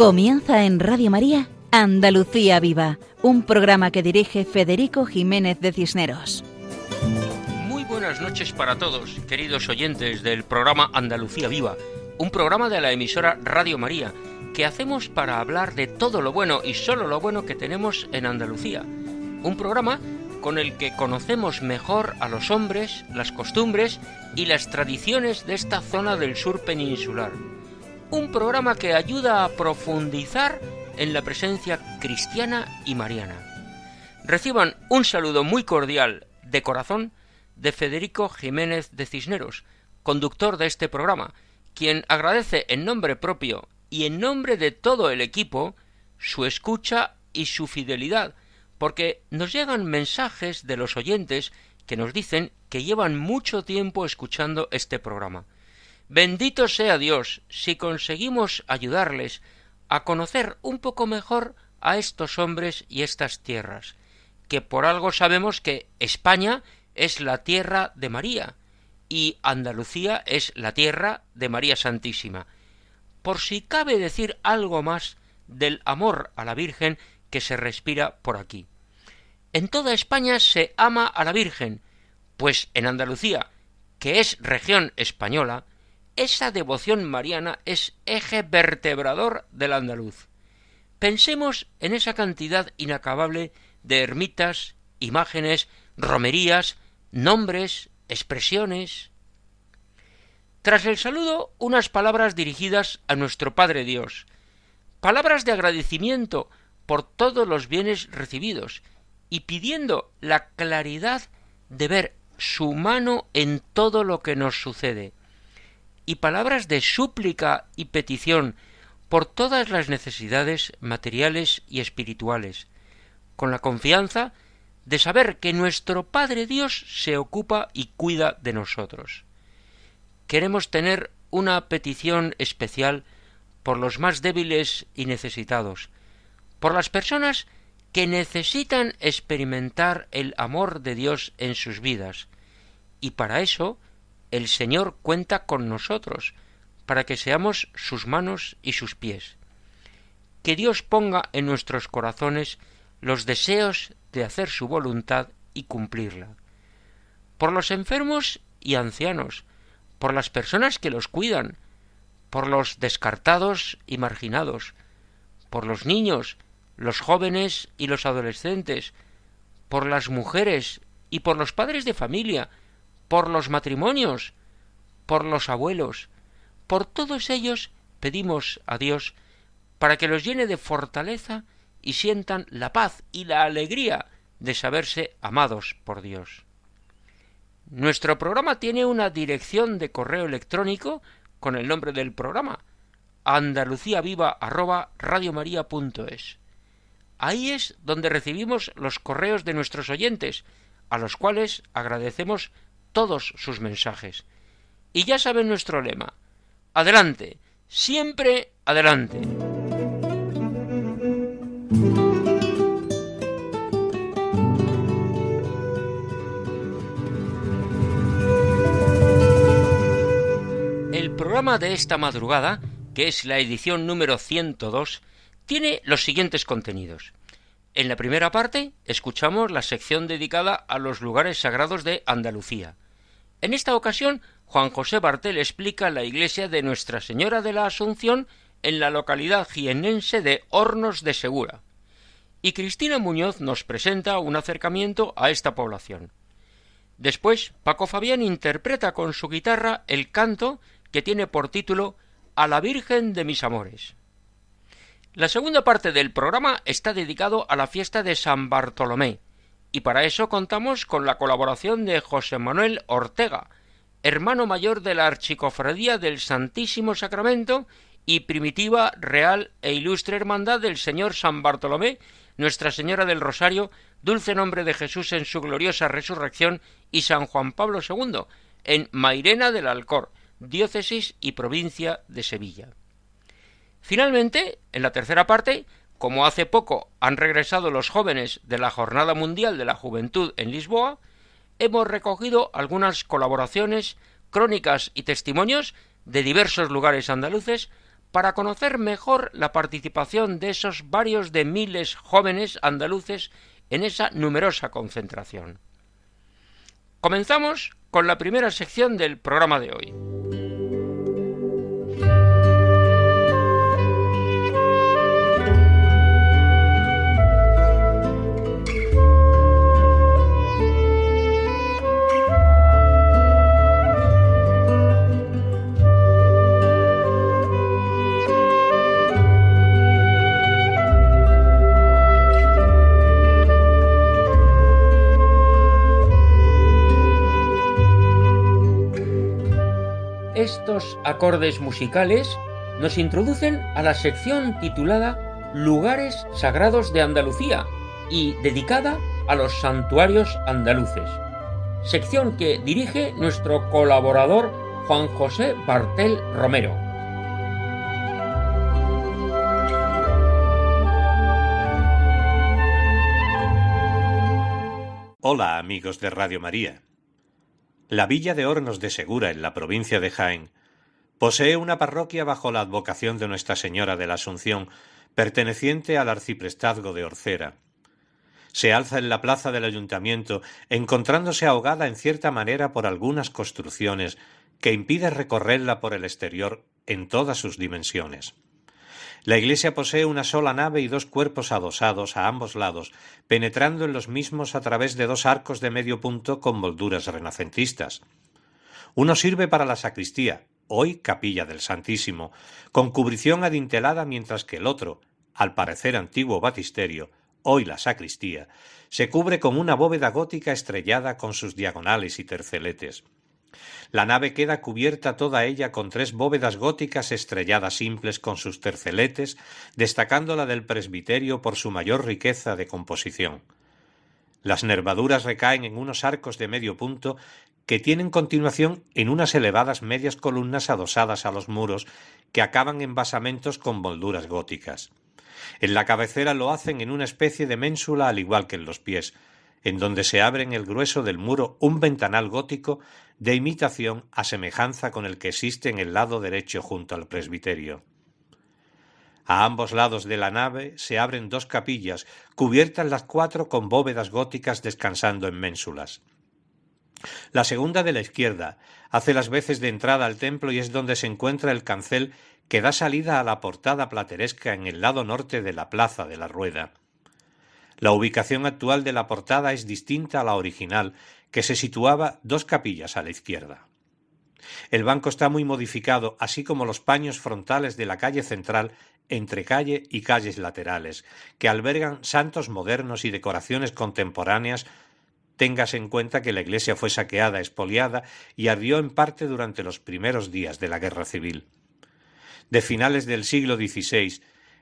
Comienza en Radio María Andalucía Viva, un programa que dirige Federico Jiménez de Cisneros. Muy buenas noches para todos, queridos oyentes del programa Andalucía Viva, un programa de la emisora Radio María que hacemos para hablar de todo lo bueno y solo lo bueno que tenemos en Andalucía. Un programa con el que conocemos mejor a los hombres, las costumbres y las tradiciones de esta zona del sur peninsular. Un programa que ayuda a profundizar en la presencia cristiana y mariana. Reciban un saludo muy cordial de corazón de Federico Jiménez de Cisneros, conductor de este programa, quien agradece en nombre propio y en nombre de todo el equipo su escucha y su fidelidad, porque nos llegan mensajes de los oyentes que nos dicen que llevan mucho tiempo escuchando este programa. Bendito sea Dios si conseguimos ayudarles a conocer un poco mejor a estos hombres y estas tierras, que por algo sabemos que España es la tierra de María y Andalucía es la tierra de María Santísima. Por si cabe decir algo más del amor a la Virgen que se respira por aquí. En toda España se ama a la Virgen, pues en Andalucía, que es región española, esa devoción mariana es eje vertebrador del andaluz. Pensemos en esa cantidad inacabable de ermitas, imágenes, romerías, nombres, expresiones. Tras el saludo, unas palabras dirigidas a nuestro Padre Dios, palabras de agradecimiento por todos los bienes recibidos y pidiendo la claridad de ver su mano en todo lo que nos sucede, y palabras de súplica y petición por todas las necesidades materiales y espirituales, con la confianza de saber que nuestro Padre Dios se ocupa y cuida de nosotros. Queremos tener una petición especial por los más débiles y necesitados, por las personas que necesitan experimentar el amor de Dios en sus vidas, y para eso el Señor cuenta con nosotros, para que seamos sus manos y sus pies. Que Dios ponga en nuestros corazones los deseos de hacer su voluntad y cumplirla. Por los enfermos y ancianos, por las personas que los cuidan, por los descartados y marginados, por los niños los jóvenes y los adolescentes, por las mujeres y por los padres de familia, por los matrimonios, por los abuelos, por todos ellos pedimos a Dios para que los llene de fortaleza y sientan la paz y la alegría de saberse amados por Dios. Nuestro programa tiene una dirección de correo electrónico con el nombre del programa andaluciaviva@radiomaria.es. Ahí es donde recibimos los correos de nuestros oyentes, a los cuales agradecemos todos sus mensajes. Y ya saben nuestro lema. Adelante, siempre adelante. El programa de esta madrugada, que es la edición número 102, tiene los siguientes contenidos. En la primera parte escuchamos la sección dedicada a los lugares sagrados de Andalucía. En esta ocasión, Juan José Bartel explica la iglesia de Nuestra Señora de la Asunción en la localidad jienense de Hornos de Segura. Y Cristina Muñoz nos presenta un acercamiento a esta población. Después, Paco Fabián interpreta con su guitarra el canto que tiene por título A la Virgen de mis amores. La segunda parte del programa está dedicado a la fiesta de San Bartolomé, y para eso contamos con la colaboración de José Manuel Ortega, hermano mayor de la Archicofradía del Santísimo Sacramento y primitiva, real e ilustre hermandad del Señor San Bartolomé, Nuestra Señora del Rosario, dulce nombre de Jesús en su gloriosa resurrección, y San Juan Pablo II, en Mairena del Alcor, diócesis y provincia de Sevilla. Finalmente, en la tercera parte, como hace poco han regresado los jóvenes de la Jornada Mundial de la Juventud en Lisboa, hemos recogido algunas colaboraciones, crónicas y testimonios de diversos lugares andaluces para conocer mejor la participación de esos varios de miles jóvenes andaluces en esa numerosa concentración. Comenzamos con la primera sección del programa de hoy. Acordes musicales nos introducen a la sección titulada Lugares Sagrados de Andalucía y dedicada a los santuarios andaluces, sección que dirige nuestro colaborador Juan José Bartel Romero. Hola amigos de Radio María. La villa de Hornos de Segura, en la provincia de Jaén, posee una parroquia bajo la advocación de Nuestra Señora de la Asunción, perteneciente al arciprestazgo de Orcera. Se alza en la plaza del ayuntamiento, encontrándose ahogada en cierta manera por algunas construcciones que impide recorrerla por el exterior en todas sus dimensiones. La iglesia posee una sola nave y dos cuerpos adosados a ambos lados, penetrando en los mismos a través de dos arcos de medio punto con molduras renacentistas. Uno sirve para la sacristía, hoy capilla del Santísimo, con cubrición adintelada, mientras que el otro, al parecer antiguo batisterio, hoy la sacristía, se cubre con una bóveda gótica estrellada con sus diagonales y terceletes. La nave queda cubierta toda ella con tres bóvedas góticas estrelladas simples con sus terceletes, destacando la del presbiterio por su mayor riqueza de composición. Las nervaduras recaen en unos arcos de medio punto que tienen continuación en unas elevadas medias columnas adosadas a los muros que acaban en basamentos con molduras góticas. En la cabecera lo hacen en una especie de ménsula al igual que en los pies, en donde se abre en el grueso del muro un ventanal gótico de imitación a semejanza con el que existe en el lado derecho junto al presbiterio. A ambos lados de la nave se abren dos capillas, cubiertas las cuatro con bóvedas góticas descansando en ménsulas. La segunda de la izquierda hace las veces de entrada al templo y es donde se encuentra el cancel que da salida a la portada plateresca en el lado norte de la plaza de la Rueda. La ubicación actual de la portada es distinta a la original, que se situaba dos capillas a la izquierda. El banco está muy modificado, así como los paños frontales de la calle central entre calle y calles laterales, que albergan santos modernos y decoraciones contemporáneas Tengas en cuenta que la iglesia fue saqueada, expoliada y ardió en parte durante los primeros días de la guerra civil. De finales del siglo XVI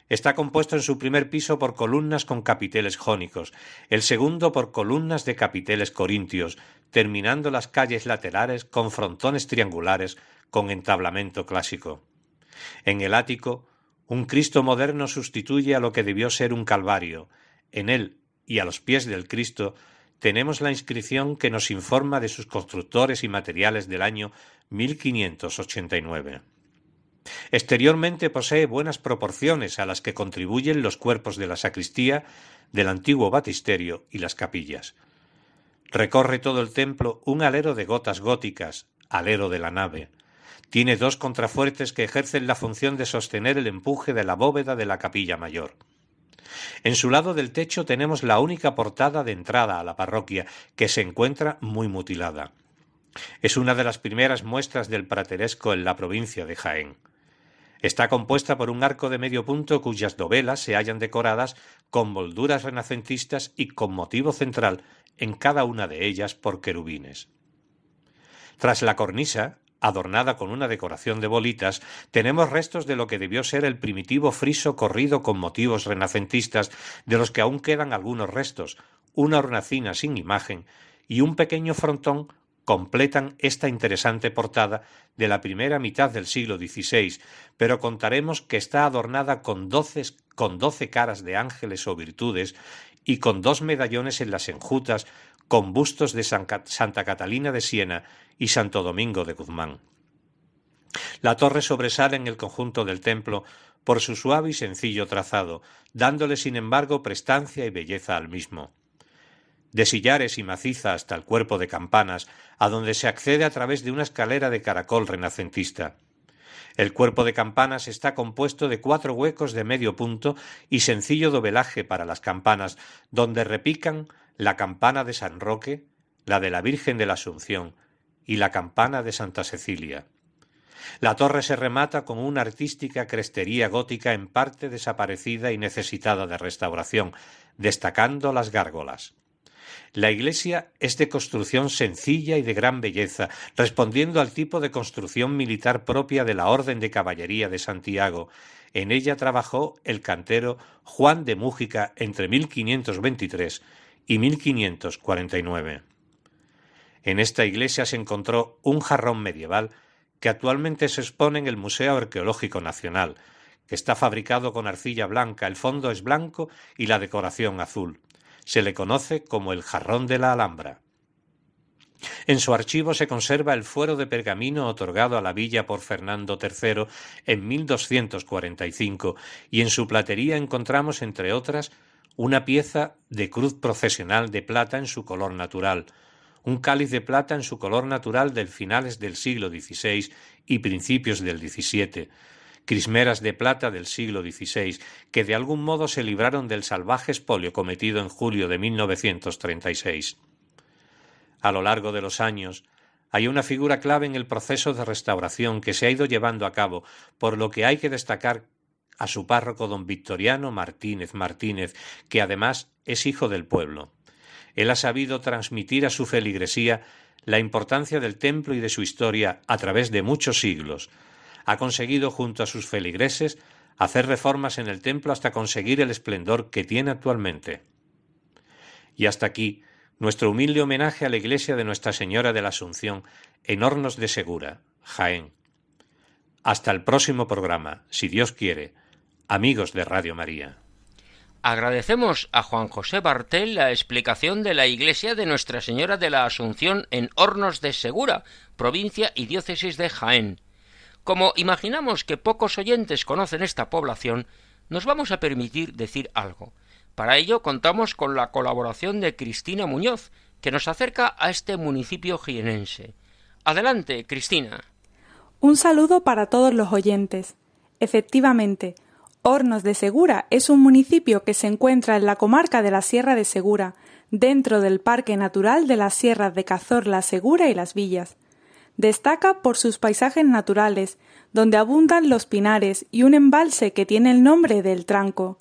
Está compuesto en su primer piso por columnas con capiteles jónicos, el segundo por columnas de capiteles corintios, terminando las calles laterales con frontones triangulares con entablamento clásico. En el ático, un Cristo moderno sustituye a lo que debió ser un Calvario. En él y a los pies del Cristo tenemos la inscripción que nos informa de sus constructores y materiales del año 1589. Exteriormente posee buenas proporciones a las que contribuyen los cuerpos de la sacristía, del antiguo batisterio y las capillas. Recorre todo el templo un alero de gotas góticas, alero de la nave. Tiene dos contrafuertes que ejercen la función de sostener el empuje de la bóveda de la capilla mayor. En su lado del techo tenemos la única portada de entrada a la parroquia, que se encuentra muy mutilada. Es una de las primeras muestras del prateresco en la provincia de Jaén. Está compuesta por un arco de medio punto cuyas dovelas se hallan decoradas con molduras renacentistas y con motivo central en cada una de ellas por querubines. Tras la cornisa, adornada con una decoración de bolitas, tenemos restos de lo que debió ser el primitivo friso corrido con motivos renacentistas, de los que aún quedan algunos restos, una hornacina sin imagen y un pequeño frontón completan esta interesante portada de la primera mitad del siglo XVI, pero contaremos que está adornada con doce, con doce caras de ángeles o virtudes y con dos medallones en las enjutas con bustos de Santa Catalina de Siena y Santo Domingo de Guzmán. La torre sobresale en el conjunto del templo por su suave y sencillo trazado, dándole sin embargo prestancia y belleza al mismo. De sillares y maciza hasta el cuerpo de campanas, a donde se accede a través de una escalera de caracol renacentista. El cuerpo de campanas está compuesto de cuatro huecos de medio punto y sencillo dobelaje para las campanas, donde repican la campana de San Roque, la de la Virgen de la Asunción y la campana de Santa Cecilia. La torre se remata con una artística crestería gótica en parte desaparecida y necesitada de restauración, destacando las gárgolas. La iglesia es de construcción sencilla y de gran belleza, respondiendo al tipo de construcción militar propia de la Orden de Caballería de Santiago. En ella trabajó el cantero Juan de Mújica entre 1523 y 1549. En esta iglesia se encontró un jarrón medieval que actualmente se expone en el Museo Arqueológico Nacional, que está fabricado con arcilla blanca, el fondo es blanco y la decoración azul. Se le conoce como el jarrón de la Alhambra. En su archivo se conserva el fuero de pergamino otorgado a la villa por Fernando III en 1245 y en su platería encontramos, entre otras, una pieza de cruz procesional de plata en su color natural, un cáliz de plata en su color natural del finales del siglo XVI y principios del XVII, crismeras de plata del siglo XVI, que de algún modo se libraron del salvaje espolio cometido en julio de 1936. A lo largo de los años, hay una figura clave en el proceso de restauración que se ha ido llevando a cabo, por lo que hay que destacar a su párroco don Victoriano Martínez Martínez, que además es hijo del pueblo. Él ha sabido transmitir a su feligresía la importancia del templo y de su historia a través de muchos siglos. Ha conseguido junto a sus feligreses hacer reformas en el templo hasta conseguir el esplendor que tiene actualmente. Y hasta aquí nuestro humilde homenaje a la iglesia de Nuestra Señora de la Asunción en Hornos de Segura, Jaén. Hasta el próximo programa, si Dios quiere, amigos de Radio María. Agradecemos a Juan José Bartel la explicación de la iglesia de Nuestra Señora de la Asunción en Hornos de Segura, provincia y diócesis de Jaén. Como imaginamos que pocos oyentes conocen esta población, nos vamos a permitir decir algo. Para ello contamos con la colaboración de Cristina Muñoz, que nos acerca a este municipio jienense. Adelante, Cristina. Un saludo para todos los oyentes. Efectivamente, Hornos de Segura es un municipio que se encuentra en la comarca de la Sierra de Segura, dentro del Parque Natural de las Sierras de Cazorla, Segura y Las Villas. Destaca por sus paisajes naturales, donde abundan los pinares y un embalse que tiene el nombre del Tranco.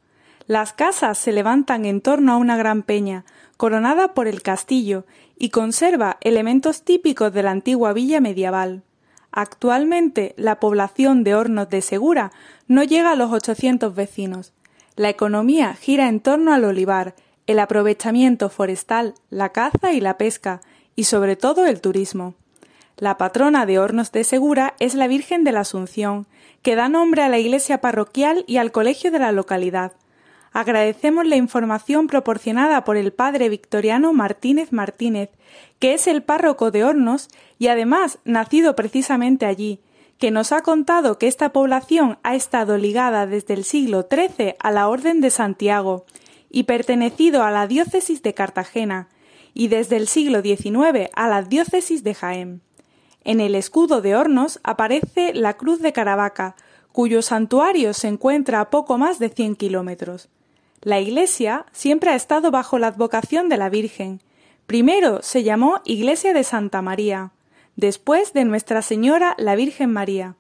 Las casas se levantan en torno a una gran peña, coronada por el castillo, y conserva elementos típicos de la antigua villa medieval. Actualmente la población de Hornos de Segura no llega a los 800 vecinos. La economía gira en torno al olivar, el aprovechamiento forestal, la caza y la pesca, y sobre todo el turismo. La patrona de Hornos de Segura es la Virgen de la Asunción, que da nombre a la iglesia parroquial y al colegio de la localidad. Agradecemos la información proporcionada por el padre Victoriano Martínez Martínez, que es el párroco de Hornos y además nacido precisamente allí, que nos ha contado que esta población ha estado ligada desde el siglo XIII a la Orden de Santiago y pertenecido a la diócesis de Cartagena, y desde el siglo XIX a la diócesis de Jaén. En el escudo de Hornos aparece la Cruz de Caravaca, cuyo santuario se encuentra a poco más de cien kilómetros. La iglesia siempre ha estado bajo la advocación de la Virgen. Primero se llamó Iglesia de Santa María, después de Nuestra Señora la Virgen María,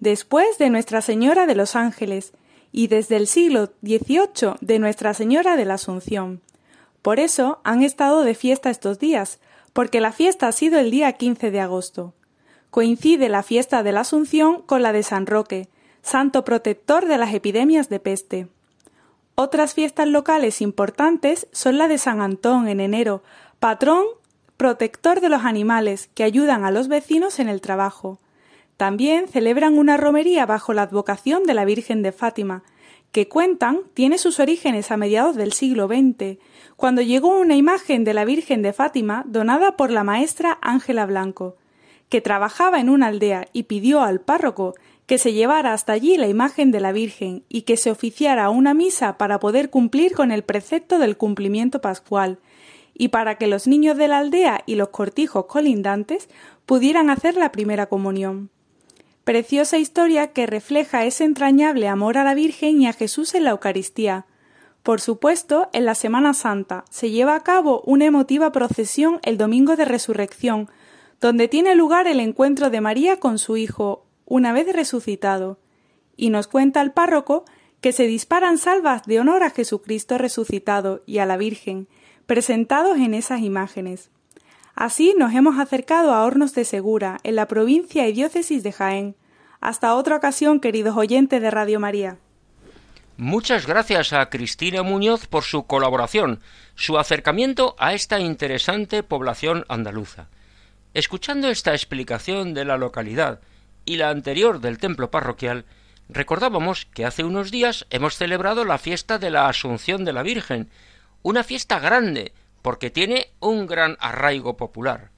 después de Nuestra Señora de los Ángeles y desde el siglo XVIII de Nuestra Señora de la Asunción. Por eso han estado de fiesta estos días, porque la fiesta ha sido el día 15 de agosto. Coincide la fiesta de la Asunción con la de San Roque, santo protector de las epidemias de peste. Otras fiestas locales importantes son la de San Antón en enero, patrón protector de los animales que ayudan a los vecinos en el trabajo. También celebran una romería bajo la advocación de la Virgen de Fátima, que cuentan tiene sus orígenes a mediados del siglo XX, cuando llegó una imagen de la Virgen de Fátima donada por la maestra Ángela Blanco, que trabajaba en una aldea y pidió al párroco que se llevara hasta allí la imagen de la Virgen y que se oficiara una misa para poder cumplir con el precepto del cumplimiento pascual, y para que los niños de la aldea y los cortijos colindantes pudieran hacer la primera comunión. Preciosa historia que refleja ese entrañable amor a la Virgen y a Jesús en la Eucaristía. Por supuesto, en la Semana Santa se lleva a cabo una emotiva procesión el Domingo de Resurrección, donde tiene lugar el encuentro de María con su Hijo, una vez resucitado. Y nos cuenta el párroco que se disparan salvas de honor a Jesucristo resucitado y a la Virgen, presentados en esas imágenes. Así nos hemos acercado a Hornos de Segura, en la provincia y diócesis de Jaén. Hasta otra ocasión, queridos oyentes de Radio María. Muchas gracias a Cristina Muñoz por su colaboración, su acercamiento a esta interesante población andaluza. Escuchando esta explicación de la localidad y la anterior del templo parroquial, recordábamos que hace unos días hemos celebrado la fiesta de la Asunción de la Virgen, una fiesta grande, porque tiene un gran arraigo popular.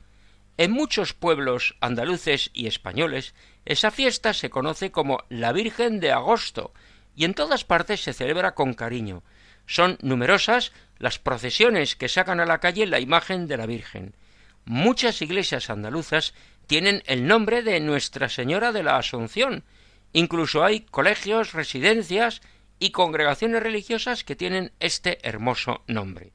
En muchos pueblos andaluces y españoles, esa fiesta se conoce como la Virgen de Agosto, y en todas partes se celebra con cariño. Son numerosas las procesiones que sacan a la calle la imagen de la Virgen. Muchas iglesias andaluzas tienen el nombre de Nuestra Señora de la Asunción. Incluso hay colegios, residencias y congregaciones religiosas que tienen este hermoso nombre.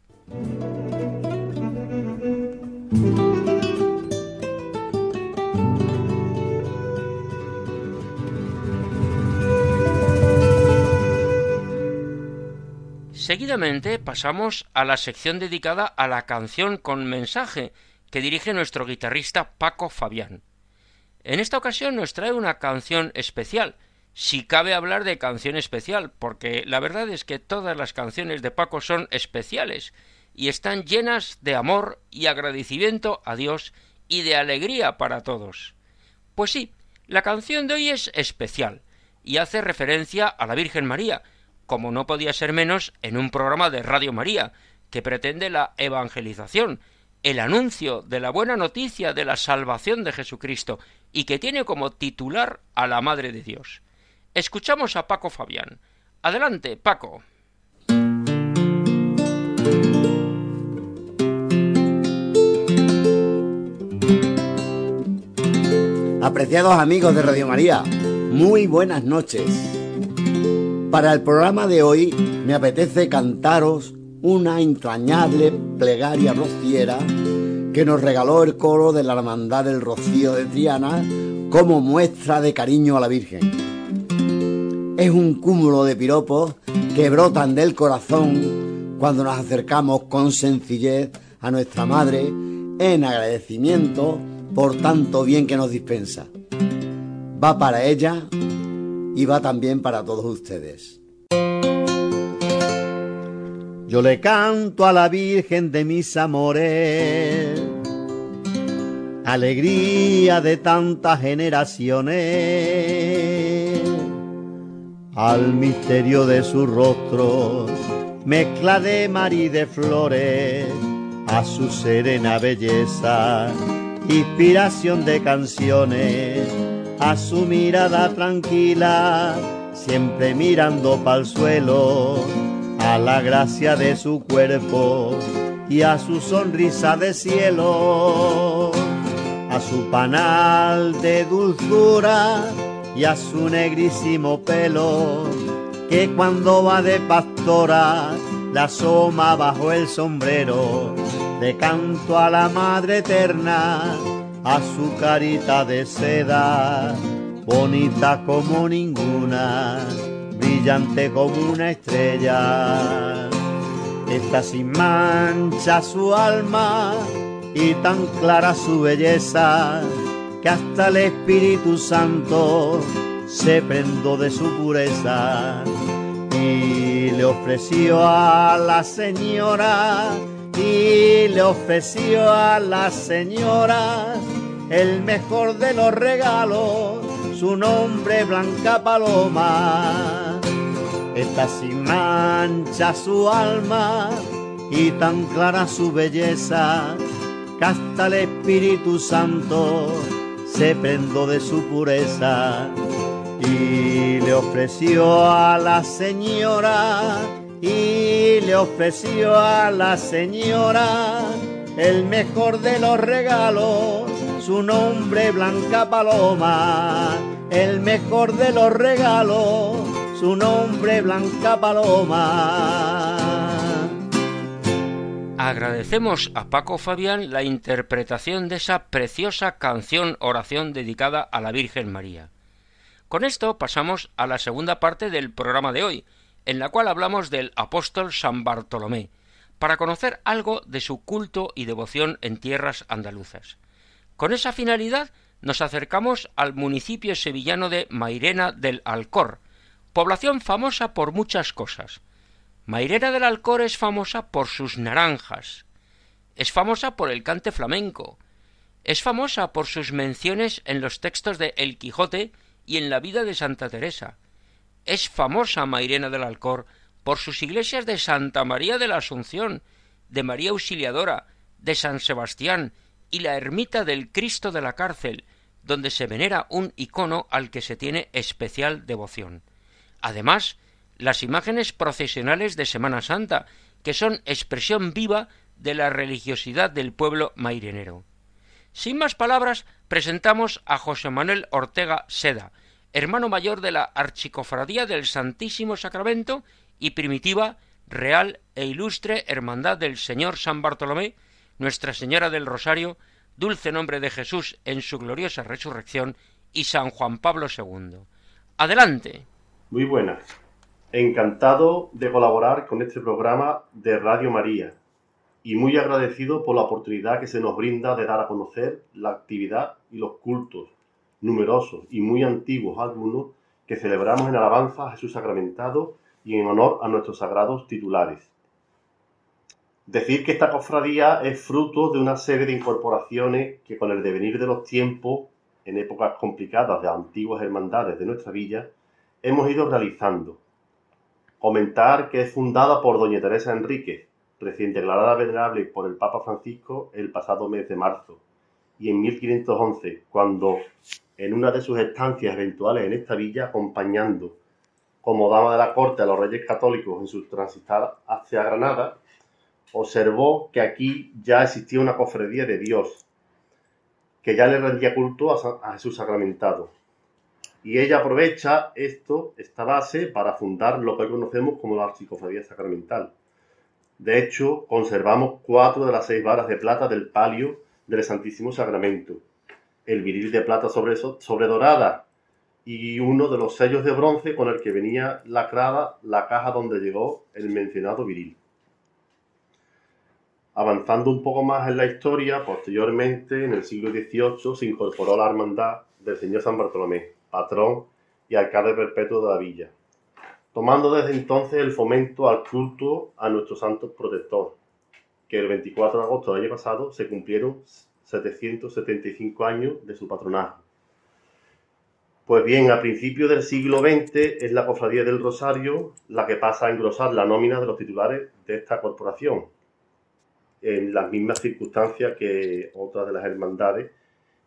Seguidamente pasamos a la sección dedicada a la canción con mensaje que dirige nuestro guitarrista Paco Fabián. En esta ocasión nos trae una canción especial, si cabe hablar de canción especial, porque la verdad es que todas las canciones de Paco son especiales y están llenas de amor y agradecimiento a Dios y de alegría para todos. Pues sí, la canción de hoy es especial y hace referencia a la Virgen María, como no podía ser menos en un programa de Radio María, que pretende la evangelización, el anuncio de la buena noticia de la salvación de Jesucristo y que tiene como titular a la Madre de Dios. Escuchamos a Paco Fabián. Adelante, Paco. Apreciados amigos de Radio María, muy buenas noches. Para el programa de hoy me apetece cantaros una entrañable plegaria rociera que nos regaló el coro de la Hermandad del Rocío de Triana como muestra de cariño a la Virgen es un cúmulo de piropos que brotan del corazón cuando nos acercamos con sencillez a nuestra Madre en agradecimiento por tanto bien que nos dispensa. Va para ella y va también para todos ustedes. Yo le canto a la Virgen de mis amores, alegría de tantas generaciones. Al misterio de su rostro, mezcla de mar y de flores, a su serena belleza, inspiración de canciones, a su mirada tranquila, siempre mirando pa'l suelo, a la gracia de su cuerpo y a su sonrisa de cielo, a su panal de dulzura y a su negrísimo pelo, que cuando va de pastora la asoma bajo el sombrero, de canto a la Madre Eterna, a su carita de seda, bonita como ninguna, brillante como una estrella. Está sin mancha su alma y tan clara su belleza que hasta el Espíritu Santo se prendó de su pureza y le ofreció a la señora y le ofreció a la señora el mejor de los regalos, su nombre Blanca Paloma. Está sin mancha su alma y tan clara su belleza que hasta el Espíritu Santo se prendó de su pureza y le ofreció a la señora y le ofreció a la señora el mejor de los regalos, su nombre Blanca Paloma, el mejor de los regalos, su nombre Blanca Paloma. Agradecemos a Paco Fabián la interpretación de esa preciosa canción oración dedicada a la Virgen María. Con esto pasamos a la segunda parte del programa de hoy, en la cual hablamos del apóstol San Bartolomé, para conocer algo de su culto y devoción en tierras andaluzas. Con esa finalidad nos acercamos al municipio sevillano de Mairena del Alcor, población famosa por muchas cosas, Mairena del Alcor es famosa por sus naranjas, es famosa por el cante flamenco, es famosa por sus menciones en los textos de El Quijote y en la vida de Santa Teresa. Es famosa Mairena del Alcor por sus iglesias de Santa María de la Asunción, de María Auxiliadora, de San Sebastián y la ermita del Cristo de la Cárcel, donde se venera un icono al que se tiene especial devoción. Además, las imágenes procesionales de Semana Santa, que son expresión viva de la religiosidad del pueblo mairenero. Sin más palabras, presentamos a José Manuel Ortega Seda, hermano mayor de la Archicofradía del Santísimo Sacramento y primitiva, real e ilustre Hermandad del Señor San Bartolomé, Nuestra Señora del Rosario, dulce nombre de Jesús en su gloriosa resurrección y San Juan Pablo II. Adelante. Muy buenas. Encantado de colaborar con este programa de Radio María y muy agradecido por la oportunidad que se nos brinda de dar a conocer la actividad y los cultos numerosos y muy antiguos algunos que celebramos en alabanza a Jesús sacramentado y en honor a nuestros sagrados titulares. Decir que esta cofradía es fruto de una serie de incorporaciones que con el devenir de los tiempos, en épocas complicadas de antiguas hermandades de nuestra villa, hemos ido realizando. Comentar que es fundada por doña Teresa Enríquez, recién declarada venerable por el Papa Francisco el pasado mes de marzo, y en 1511, cuando en una de sus estancias eventuales en esta villa, acompañando como dama de la corte a los reyes católicos en su transitar hacia Granada, observó que aquí ya existía una cofradía de Dios, que ya le rendía culto a Jesús sacramentado, y ella aprovecha esto, esta base, para fundar lo que hoy conocemos como la psicofobia sacramental. De hecho, conservamos cuatro de las seis varas de plata del palio del Santísimo Sacramento, el viril de plata sobre, sobre dorada y uno de los sellos de bronce con el que venía lacrada la caja donde llegó el mencionado viril. Avanzando un poco más en la historia, posteriormente, en el siglo XVIII, se incorporó la hermandad del Señor San Bartolomé, patrón y alcalde perpetuo de la villa, tomando desde entonces el fomento al culto a nuestro santo protector, que el 24 de agosto del año pasado se cumplieron 775 años de su patronaje. Pues bien, a principios del siglo XX es la Cofradía del Rosario la que pasa a engrosar la nómina de los titulares de esta corporación, en las mismas circunstancias que otras de las hermandades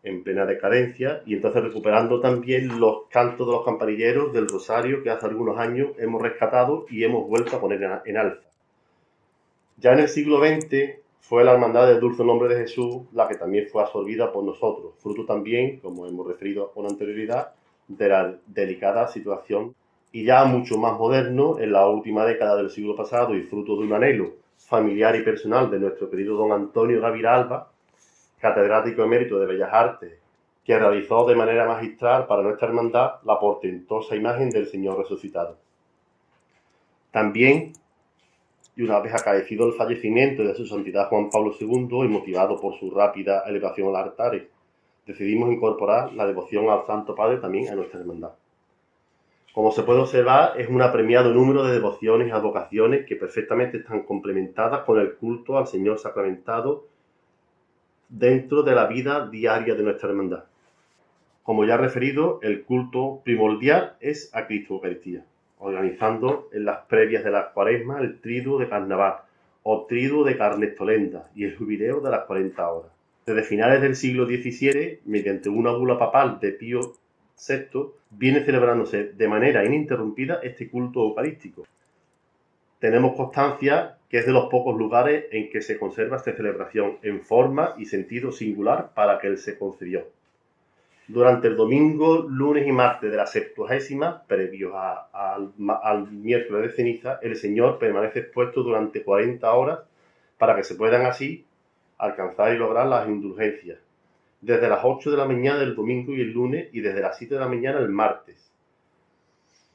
en plena decadencia y entonces recuperando también los cantos de los campanilleros del Rosario que hace algunos años hemos rescatado y hemos vuelto a poner en alza. Ya en el siglo XX fue la Hermandad del Dulce Nombre de Jesús la que también fue absorbida por nosotros, fruto también, como hemos referido con anterioridad, de la delicada situación y ya mucho más moderno en la última década del siglo pasado y fruto de un anhelo familiar y personal de nuestro querido don Antonio Gaviralba, Alba, catedrático emérito de Bellas Artes, que realizó de manera magistral para nuestra hermandad la portentosa imagen del Señor resucitado. También, y una vez acaecido el fallecimiento de su santidad Juan Pablo II y motivado por su rápida elevación al altar, decidimos incorporar la devoción al Santo Padre también a nuestra hermandad. Como se puede observar, es un apremiado número de devociones y advocaciones que perfectamente están complementadas con el culto al Señor sacramentado dentro de la vida diaria de nuestra hermandad. Como ya referido, el culto primordial es a Cristo Eucaristía, organizando en las previas de la cuaresma el triduo de carnaval o triduo de carnestolenda y el jubileo de las 40 horas. Desde finales del siglo XVII, mediante una bula papal de Pío VI, viene celebrándose de manera ininterrumpida este culto eucarístico. Tenemos constancia que es de los pocos lugares en que se conserva esta celebración en forma y sentido singular para que él se concedió. Durante el domingo, lunes y martes de la septuagésima, previos al miércoles de ceniza, el Señor permanece expuesto durante 40 horas para que se puedan así alcanzar y lograr las indulgencias. Desde las 8 de la mañana del domingo y el lunes y desde las 7 de la mañana el martes.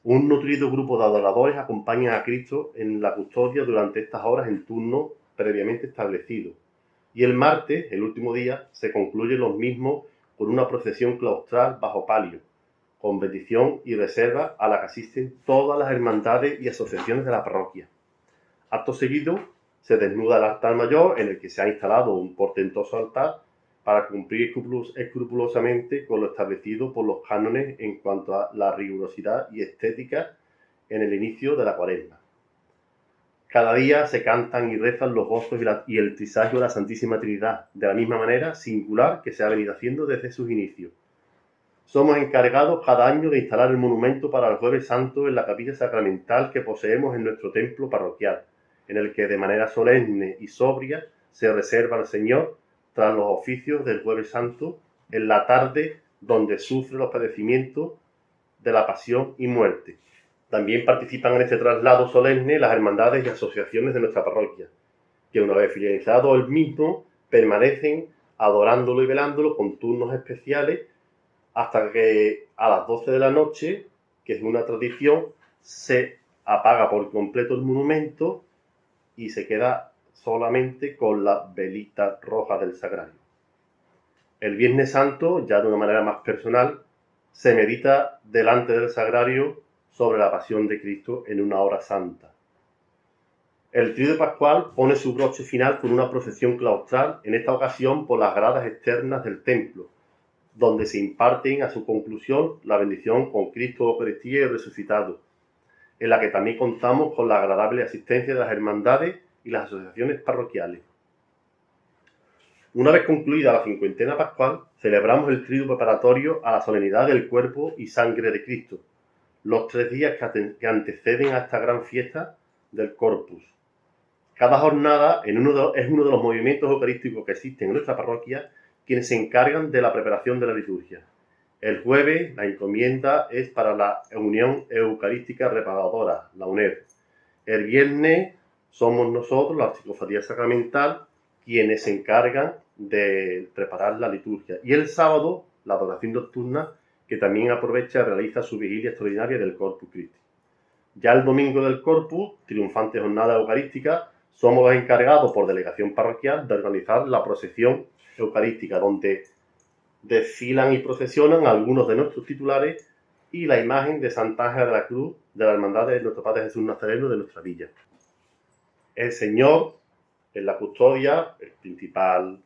Un nutrido grupo de adoradores acompaña a Cristo en la custodia durante estas horas en turno previamente establecido. Y el martes, el último día, se concluye los mismos por una procesión claustral bajo palio, con bendición y reserva a la que asisten todas las hermandades y asociaciones de la parroquia. Acto seguido, se desnuda el altar mayor en el que se ha instalado un portentoso altar para cumplir escrupulosamente con lo establecido por los cánones en cuanto a la rigurosidad y estética en el inicio de la cuaresma. Cada día se cantan y rezan los gozos y, el trisajo de la Santísima Trinidad, de la misma manera singular que se ha venido haciendo desde sus inicios. Somos encargados cada año de instalar el monumento para el Jueves Santo en la capilla sacramental que poseemos en nuestro templo parroquial, en el que de manera solemne y sobria se reserva al Señor los oficios del Jueves Santo en la tarde donde sufre los padecimientos de la pasión y muerte. También participan en este traslado solemne las hermandades y asociaciones de nuestra parroquia, que una vez finalizado el mismo, permanecen adorándolo y velándolo con turnos especiales hasta que a las 12 de la noche, que es una tradición, se apaga por completo el monumento y se queda solamente con la velita roja del sagrario. El Viernes Santo, ya de una manera más personal, se medita delante del sagrario sobre la pasión de Cristo en una hora santa. El trío Pascual pone su broche final con una procesión claustral, en esta ocasión por las gradas externas del templo, donde se imparten a su conclusión la bendición con Cristo Eucaristía y resucitado, en la que también contamos con la agradable asistencia de las hermandades y las asociaciones parroquiales. Una vez concluida la cincuentena pascual, celebramos el trío preparatorio a la solemnidad del cuerpo y sangre de Cristo, los tres días que anteceden a esta gran fiesta del Corpus. Cada jornada es uno de los movimientos eucarísticos que existen en nuestra parroquia quienes se encargan de la preparación de la liturgia. El jueves la encomienda es para la Unión Eucarística Reparadora, la UNED. El viernes somos nosotros, la Psicofadía Sacramental, quienes se encargan de preparar la liturgia. Y el sábado, la adoración nocturna, que también aprovecha y realiza su vigilia extraordinaria del Corpus Christi. Ya el domingo del Corpus, triunfante jornada eucarística, somos los encargados por delegación parroquial de organizar la procesión eucarística, donde desfilan y procesionan algunos de nuestros titulares y la imagen de Santa Ángela de la Cruz de la Hermandad de nuestro Padre Jesús Nazareno de nuestra villa. El Señor, en la custodia, el principal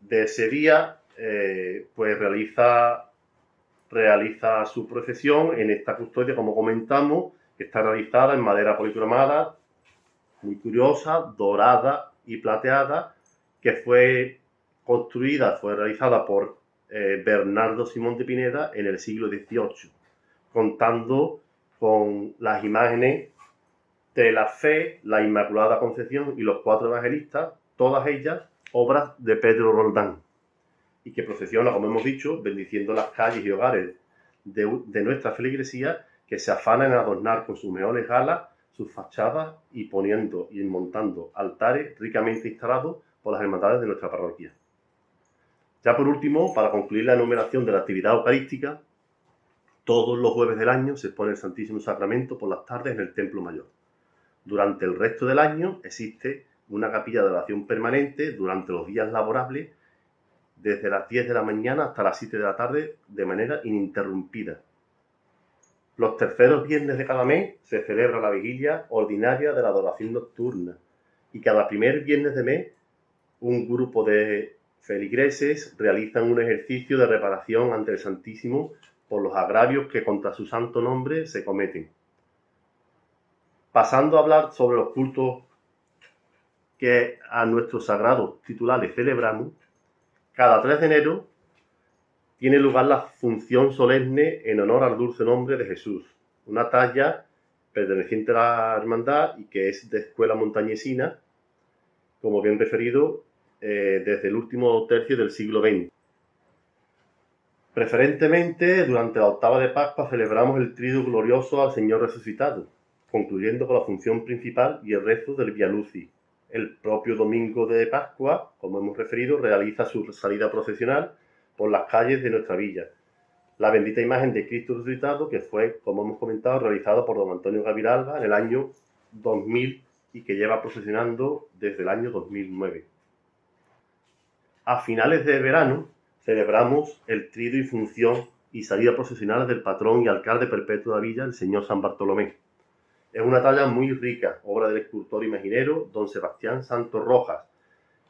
de ese día, eh, pues realiza, realiza su procesión en esta custodia, como comentamos, que está realizada en madera policromada, muy curiosa, dorada y plateada, que fue construida, fue realizada por eh, Bernardo Simón de Pineda en el siglo XVIII, contando con las imágenes de la fe, la Inmaculada Concepción y los cuatro evangelistas, todas ellas obras de Pedro Roldán y que procesiona, como hemos dicho, bendiciendo las calles y hogares de, nuestra feligresía que se afanan en adornar con sus mejores galas sus fachadas y poniendo y montando altares ricamente instalados por las hermandades de nuestra parroquia. Ya por último, para concluir la enumeración de la actividad eucarística, todos los jueves del año se expone el Santísimo Sacramento por las tardes en el Templo Mayor. Durante el resto del año existe una capilla de oración permanente durante los días laborables desde las 10 de la mañana hasta las 7 de la tarde de manera ininterrumpida. Los terceros viernes de cada mes se celebra la vigilia ordinaria de la adoración nocturna y cada primer viernes de mes un grupo de feligreses realizan un ejercicio de reparación ante el Santísimo por los agravios que contra su santo nombre se cometen. Pasando a hablar sobre los cultos que a nuestros sagrados titulares celebramos, cada 3 de enero tiene lugar la función solemne en honor al dulce nombre de Jesús, una talla perteneciente a la hermandad y que es de escuela montañesina, como bien referido, eh, desde el último tercio del siglo XX. Preferentemente, durante la octava de Pascua celebramos el trido glorioso al Señor resucitado, concluyendo con la función principal y el rezo del Via Lucis. El propio domingo de Pascua, como hemos referido, realiza su salida procesional por las calles de nuestra villa. La bendita imagen de Cristo resucitado, que fue, como hemos comentado, realizada por don Antonio Gaviralba en el año 2000 y que lleva procesionando desde el año 2009. A finales de verano celebramos el trido y función y salida procesional del patrón y alcalde perpetuo de la villa, el señor San Bartolomé. Es una talla muy rica, obra del escultor imaginero don Sebastián Santos Rojas,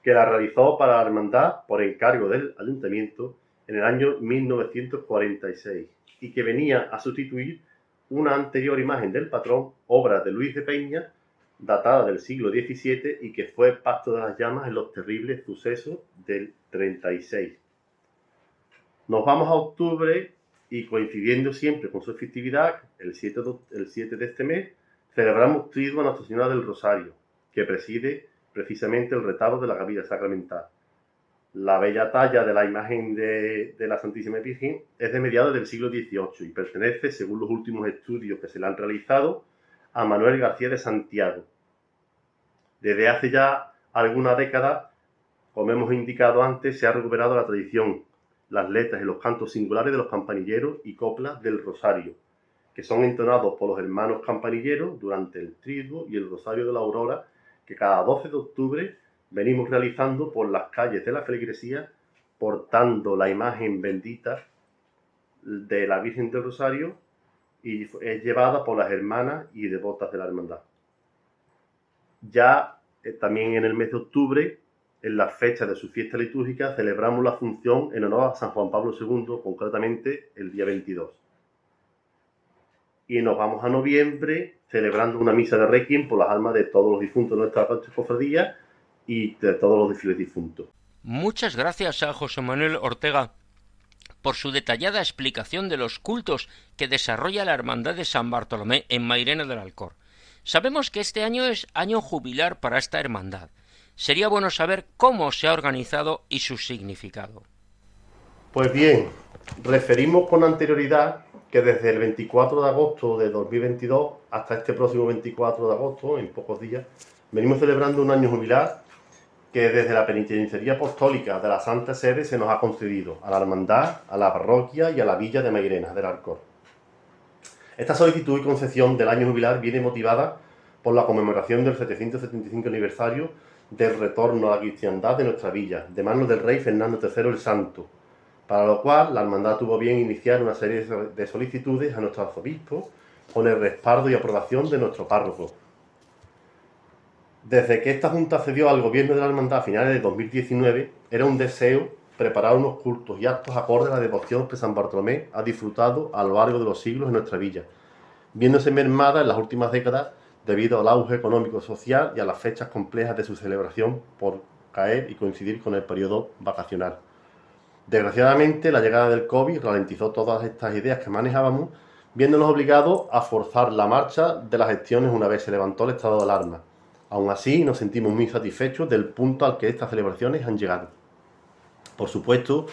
que la realizó para la hermandad por encargo del ayuntamiento en el año 1946 y que venía a sustituir una anterior imagen del patrón, obra de Luis de Peña, datada del siglo XVII y que fue pasto de las llamas en los terribles sucesos del 36. Nos vamos a octubre y coincidiendo siempre con su festividad, el 7 de, el 7 de este mes, celebramos triduo a Nuestra Señora del Rosario, que preside precisamente el retablo de la capilla sacramental. La bella talla de la imagen de, la Santísima Virgen es de mediados del siglo XVIII y pertenece, según los últimos estudios que se le han realizado, a Manuel García de Santiago. Desde hace ya algunas décadas, como hemos indicado antes, se ha recuperado la tradición, las letras y los cantos singulares de los campanilleros y coplas del Rosario, que son entonados por los hermanos campanilleros durante el triduo y el Rosario de la Aurora que cada 12 de octubre venimos realizando por las calles de la feligresía, portando la imagen bendita de la Virgen del Rosario y es llevada por las hermanas y devotas de la hermandad. Ya eh, también en el mes de octubre, en la fecha de su fiesta litúrgica, celebramos la función en honor a San Juan Pablo II, concretamente el día 22 y nos vamos a noviembre celebrando una misa de requiem por las almas de todos los difuntos de nuestra cofradía y de todos los desfiles difuntos. Muchas gracias a José Manuel Ortega por su detallada explicación de los cultos que desarrolla la Hermandad de San Bartolomé en Mairena del Alcor. Sabemos que este año es año jubilar para esta hermandad. Sería bueno saber cómo se ha organizado y su significado. Pues bien, referimos con anterioridad que desde el 24 de agosto de 2022 hasta este próximo 24 de agosto, en pocos días, venimos celebrando un año jubilar que desde la Penitenciaría Apostólica de la Santa Sede se nos ha concedido a la Hermandad, a la Parroquia y a la Villa de Mairena del Arcor. Esta solicitud y concesión del año jubilar viene motivada por la conmemoración del 775 aniversario del retorno a la cristiandad de nuestra villa, de manos del rey Fernando III el Santo, para lo cual la hermandad tuvo bien iniciar una serie de solicitudes a nuestro arzobispo con el respaldo y aprobación de nuestro párroco. Desde que esta junta cedió al gobierno de la hermandad a finales de 2019, era un deseo preparar unos cultos y actos acordes a la devoción que San Bartolomé ha disfrutado a lo largo de los siglos en nuestra villa, viéndose mermada en las últimas décadas debido al auge económico social y a las fechas complejas de su celebración por caer y coincidir con el periodo vacacional. Desgraciadamente, la llegada del COVID ralentizó todas estas ideas que manejábamos, viéndonos obligados a forzar la marcha de las gestiones una vez se levantó el estado de alarma. Aún así, nos sentimos muy satisfechos del punto al que estas celebraciones han llegado. Por supuesto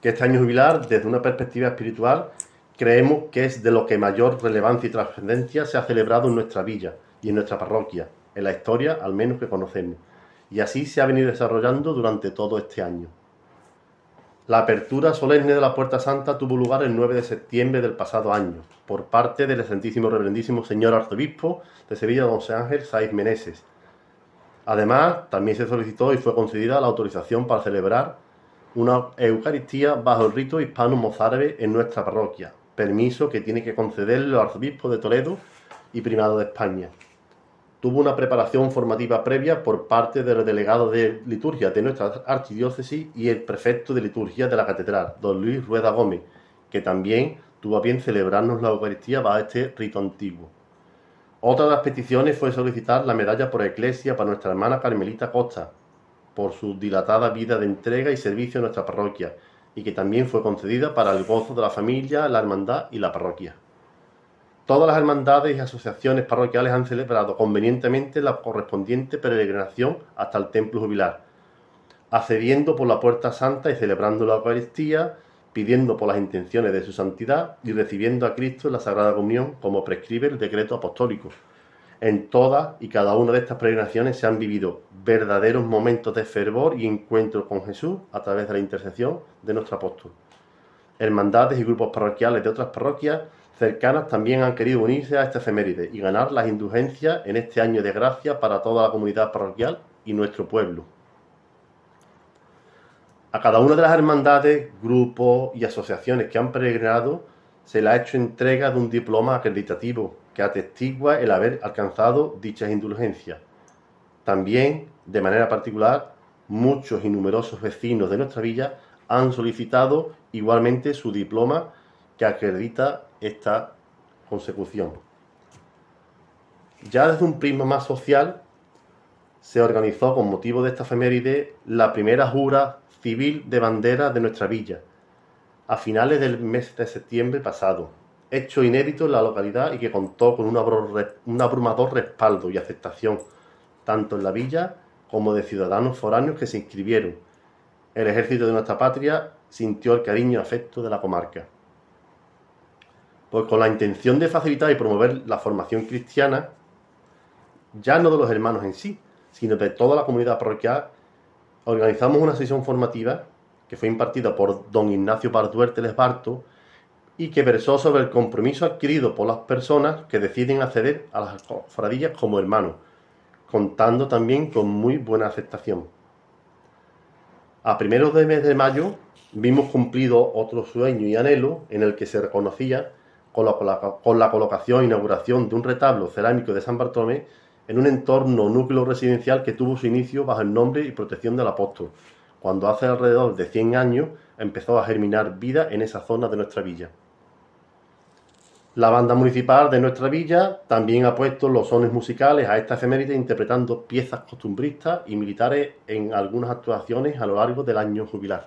que este año jubilar, desde una perspectiva espiritual, creemos que es de lo que mayor relevancia y trascendencia se ha celebrado en nuestra villa y en nuestra parroquia, en la historia al menos que conocemos. Y así se ha venido desarrollando durante todo este año. La apertura solemne de la Puerta Santa tuvo lugar el 9 de septiembre del pasado año, por parte del excelentísimo reverendísimo señor arzobispo de Sevilla, don Ángel Saiz Meneses. Además, también se solicitó y fue concedida la autorización para celebrar una Eucaristía bajo el rito hispano-mozárabe en nuestra parroquia, permiso que tiene que conceder el arzobispo de Toledo y primado de España tuvo una preparación formativa previa por parte del delegado de liturgia de nuestra archidiócesis y el prefecto de liturgia de la catedral, don Luis Rueda Gómez, que también tuvo a bien celebrarnos la Eucaristía bajo este rito antiguo. Otra de las peticiones fue solicitar la medalla por Eclesia para nuestra hermana Carmelita Costa, por su dilatada vida de entrega y servicio a nuestra parroquia, y que también fue concedida para el gozo de la familia, la hermandad y la parroquia. Todas las hermandades y asociaciones parroquiales han celebrado convenientemente la correspondiente peregrinación hasta el templo jubilar, accediendo por la puerta santa y celebrando la Eucaristía, pidiendo por las intenciones de su santidad y recibiendo a Cristo en la Sagrada Comunión como prescribe el decreto apostólico. En todas y cada una de estas peregrinaciones se han vivido verdaderos momentos de fervor y encuentro con Jesús a través de la intercesión de nuestro apóstol. Hermandades y grupos parroquiales de otras parroquias cercanas también han querido unirse a esta efeméride y ganar las indulgencias en este año de gracia para toda la comunidad parroquial y nuestro pueblo. A cada una de las hermandades, grupos y asociaciones que han peregrinado se le ha hecho entrega de un diploma acreditativo que atestigua el haber alcanzado dichas indulgencias. También, de manera particular, muchos y numerosos vecinos de nuestra villa han solicitado igualmente su diploma que acredita esta consecución. Ya desde un prisma más social, se organizó con motivo de esta efeméride la primera jura civil de bandera de nuestra villa, a finales del mes de septiembre pasado, hecho inédito en la localidad y que contó con un abrumador respaldo y aceptación, tanto en la villa como de ciudadanos foráneos que se inscribieron. El ejército de nuestra patria sintió el cariño y afecto de la comarca. Pues con la intención de facilitar y promover la formación cristiana, ya no de los hermanos en sí, sino de toda la comunidad parroquial, organizamos una sesión formativa que fue impartida por don Ignacio Parduerte Lesbarto y que versó sobre el compromiso adquirido por las personas que deciden acceder a las cofradillas como hermanos, contando también con muy buena aceptación. A primeros de mes de mayo vimos cumplido otro sueño y anhelo en el que se reconocía con la, colocación e inauguración de un retablo cerámico de San Bartolomé en un entorno núcleo residencial que tuvo su inicio bajo el nombre y protección del apóstol, cuando hace alrededor de 100 años empezó a germinar vida en esa zona de nuestra villa. La banda municipal de nuestra villa también ha puesto los sones musicales a esta efeméride interpretando piezas costumbristas y militares en algunas actuaciones a lo largo del año jubilar.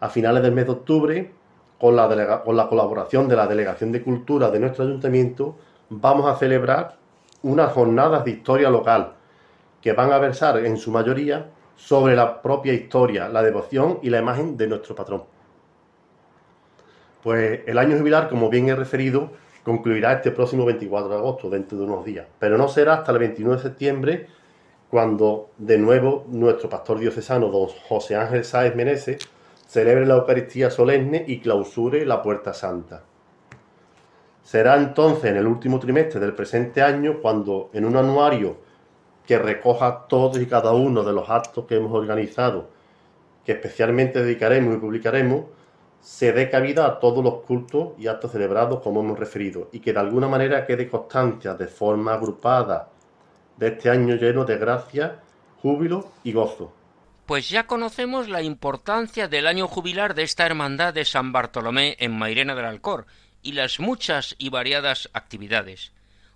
A finales del mes de octubre, con la, con la colaboración de la Delegación de Cultura de nuestro ayuntamiento, vamos a celebrar unas jornadas de historia local que van a versar en su mayoría sobre la propia historia, la devoción y la imagen de nuestro patrón. Pues el año jubilar, como bien he referido, concluirá este próximo 24 de agosto, dentro de unos días, pero no será hasta el 29 de septiembre cuando de nuevo nuestro pastor diocesano, don José Ángel Sáez Meneses, celebre la Eucaristía solemne y clausure la Puerta Santa. Será entonces en el último trimestre del presente año cuando en un anuario que recoja todos y cada uno de los actos que hemos organizado, que especialmente dedicaremos y publicaremos, se dé cabida a todos los cultos y actos celebrados como hemos referido y que de alguna manera quede constancia de forma agrupada de este año lleno de gracia, júbilo y gozo. Pues ya conocemos la importancia del año jubilar de esta hermandad de San Bartolomé en Mairena del Alcor y las muchas y variadas actividades.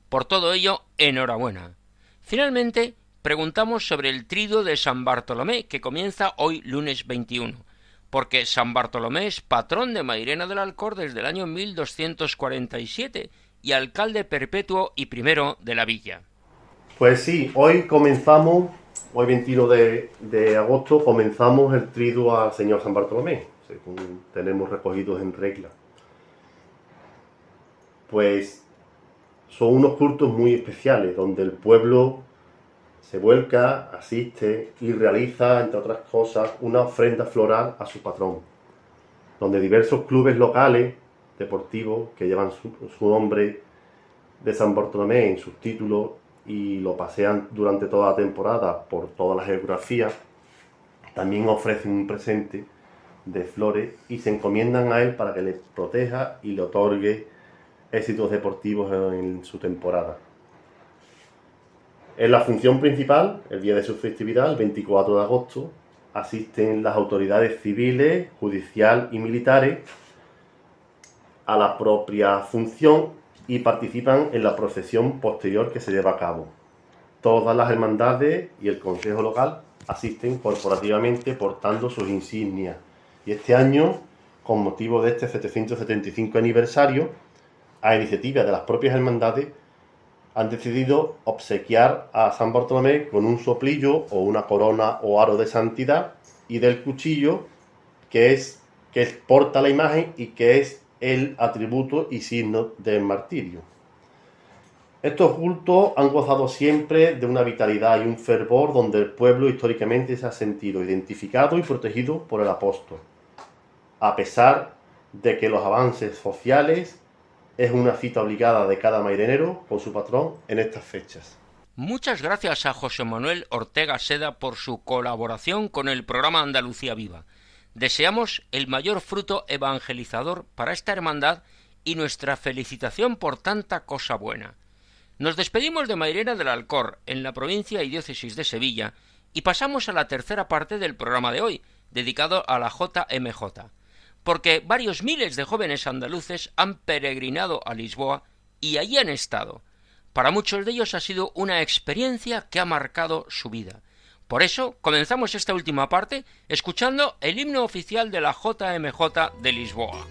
Por todo ello, enhorabuena. Finalmente, preguntamos sobre el trido de San Bartolomé, que comienza hoy lunes 21, porque San Bartolomé es patrón de Mairena del Alcor desde el año 1247 y alcalde perpetuo y primero de la villa. Pues sí, hoy comenzamos, hoy 21 de, agosto, comenzamos el trido al Señor San Bartolomé, según tenemos recogidos en regla. Pues son unos cultos muy especiales donde el pueblo se vuelca, asiste y realiza, entre otras cosas, una ofrenda floral a su patrón, donde diversos clubes locales deportivos que llevan su, nombre de San Bartolomé en sus títulos y lo pasean durante toda la temporada por toda la geografía, también ofrecen un presente de flores y se encomiendan a él para que les proteja y le otorgue éxitos deportivos en su temporada. En la función principal, el día de su festividad, el 24 de agosto, asisten las autoridades civiles, judicial y militares a la propia función y participan en la procesión posterior que se lleva a cabo. Todas las hermandades y el Consejo Local asisten corporativamente portando sus insignias. Y este año, con motivo de este 775 aniversario, a iniciativa de las propias hermandades, han decidido obsequiar a San Bartolomé con un soplillo o una corona o aro de santidad y del cuchillo que es que porta la imagen y que es el atributo y signo del martirio. Estos cultos han gozado siempre de una vitalidad y un fervor donde el pueblo históricamente se ha sentido identificado y protegido por el apóstol, a pesar de que los avances sociales es una cita obligada de cada mairenero con su patrón en estas fechas. Muchas gracias a José Manuel Ortega Seda por su colaboración con el programa Andalucía Viva. Deseamos el mayor fruto evangelizador para esta hermandad y nuestra felicitación por tanta cosa buena. Nos despedimos de Mairena del Alcor, en la provincia y diócesis de Sevilla, y pasamos a la tercera parte del programa de hoy, dedicado a la JMJ porque varios miles de jóvenes andaluces han peregrinado a Lisboa y allí han estado. Para muchos de ellos ha sido una experiencia que ha marcado su vida. Por eso comenzamos esta última parte escuchando el himno oficial de la JMJ de Lisboa.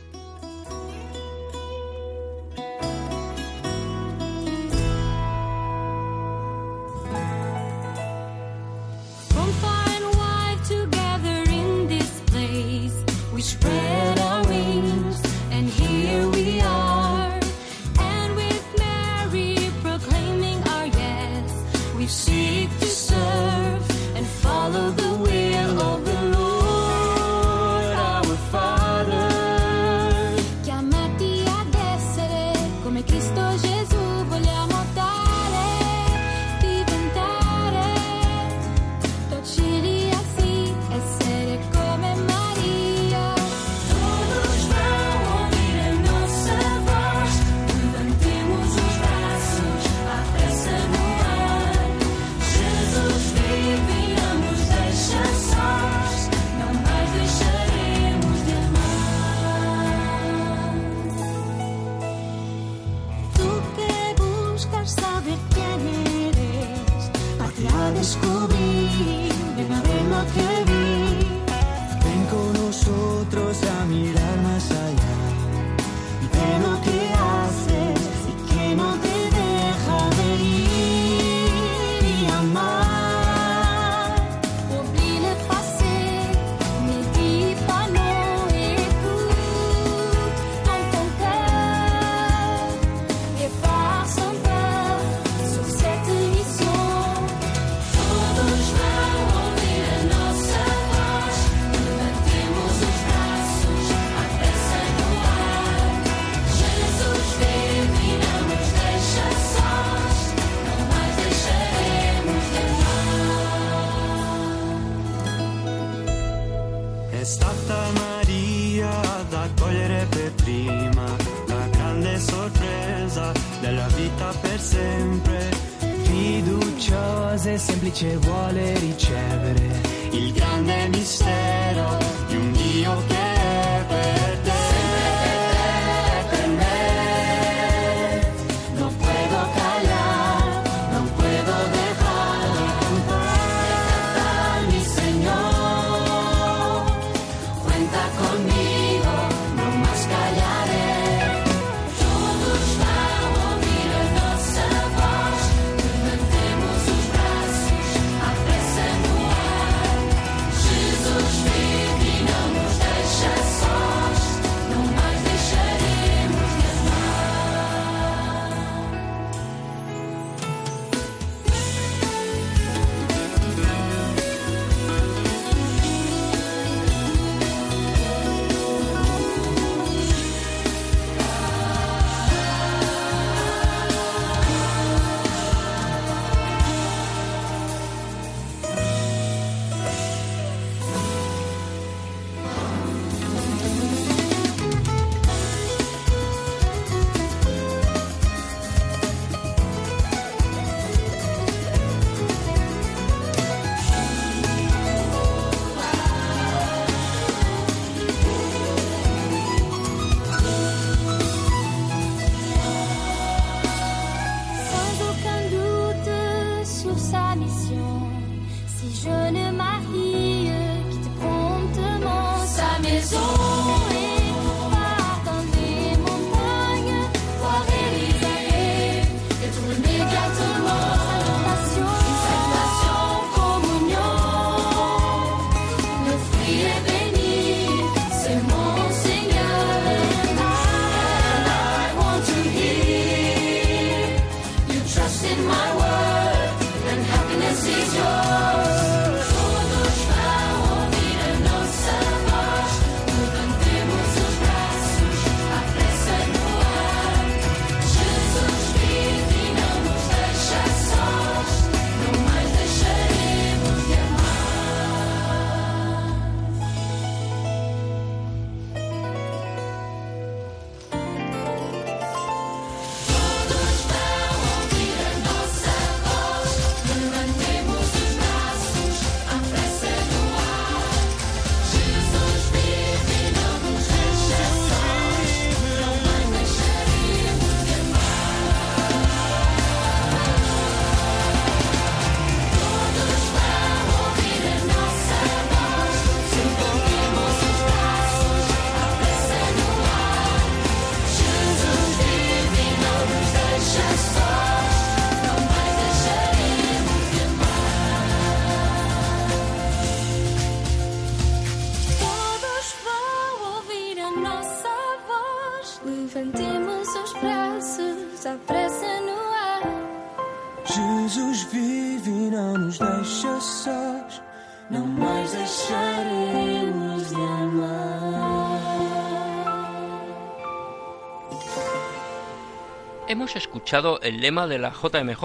El lema de la JMJ,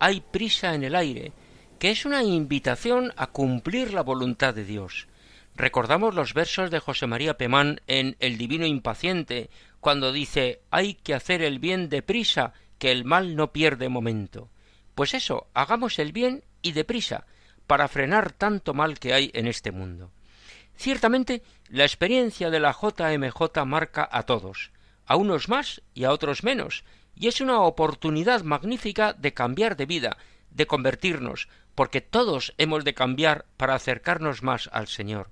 Hay prisa en el aire, que es una invitación a cumplir la voluntad de Dios. Recordamos los versos de José María Pemán en El Divino Impaciente, cuando dice Hay que hacer el bien deprisa, que el mal no pierde momento. Pues eso, hagamos el bien y deprisa, para frenar tanto mal que hay en este mundo. Ciertamente, la experiencia de la JMJ marca a todos, a unos más y a otros menos, y es una oportunidad magnífica de cambiar de vida, de convertirnos, porque todos hemos de cambiar para acercarnos más al Señor.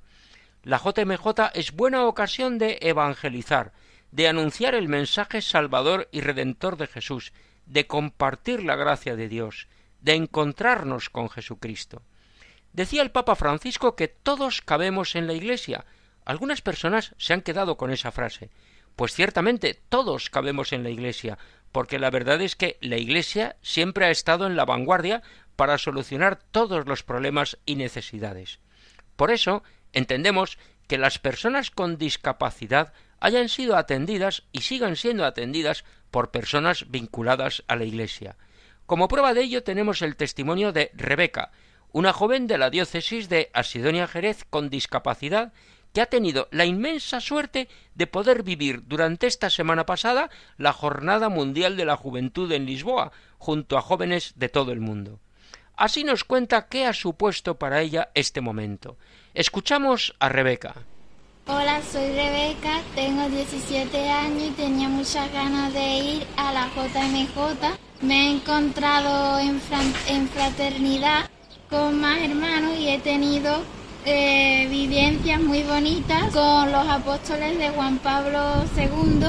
La JMJ es buena ocasión de evangelizar, de anunciar el mensaje salvador y redentor de Jesús, de compartir la gracia de Dios, de encontrarnos con Jesucristo. Decía el Papa Francisco que todos cabemos en la Iglesia. Algunas personas se han quedado con esa frase. Pues ciertamente todos cabemos en la Iglesia, porque la verdad es que la Iglesia siempre ha estado en la vanguardia para solucionar todos los problemas y necesidades. Por eso entendemos que las personas con discapacidad hayan sido atendidas y sigan siendo atendidas por personas vinculadas a la Iglesia. Como prueba de ello tenemos el testimonio de Rebeca, una joven de la diócesis de Asidonia Jerez con discapacidad que ha tenido la inmensa suerte de poder vivir durante esta semana pasada la Jornada Mundial de la Juventud en Lisboa, junto a jóvenes de todo el mundo. Así nos cuenta qué ha supuesto para ella este momento. Escuchamos a Rebeca. Hola, soy Rebeca, tengo 17 años y tenía muchas ganas de ir a la JMJ. Me he encontrado en, en fraternidad con más hermanos y he tenido eh, vivencias muy bonitas con los apóstoles de Juan Pablo II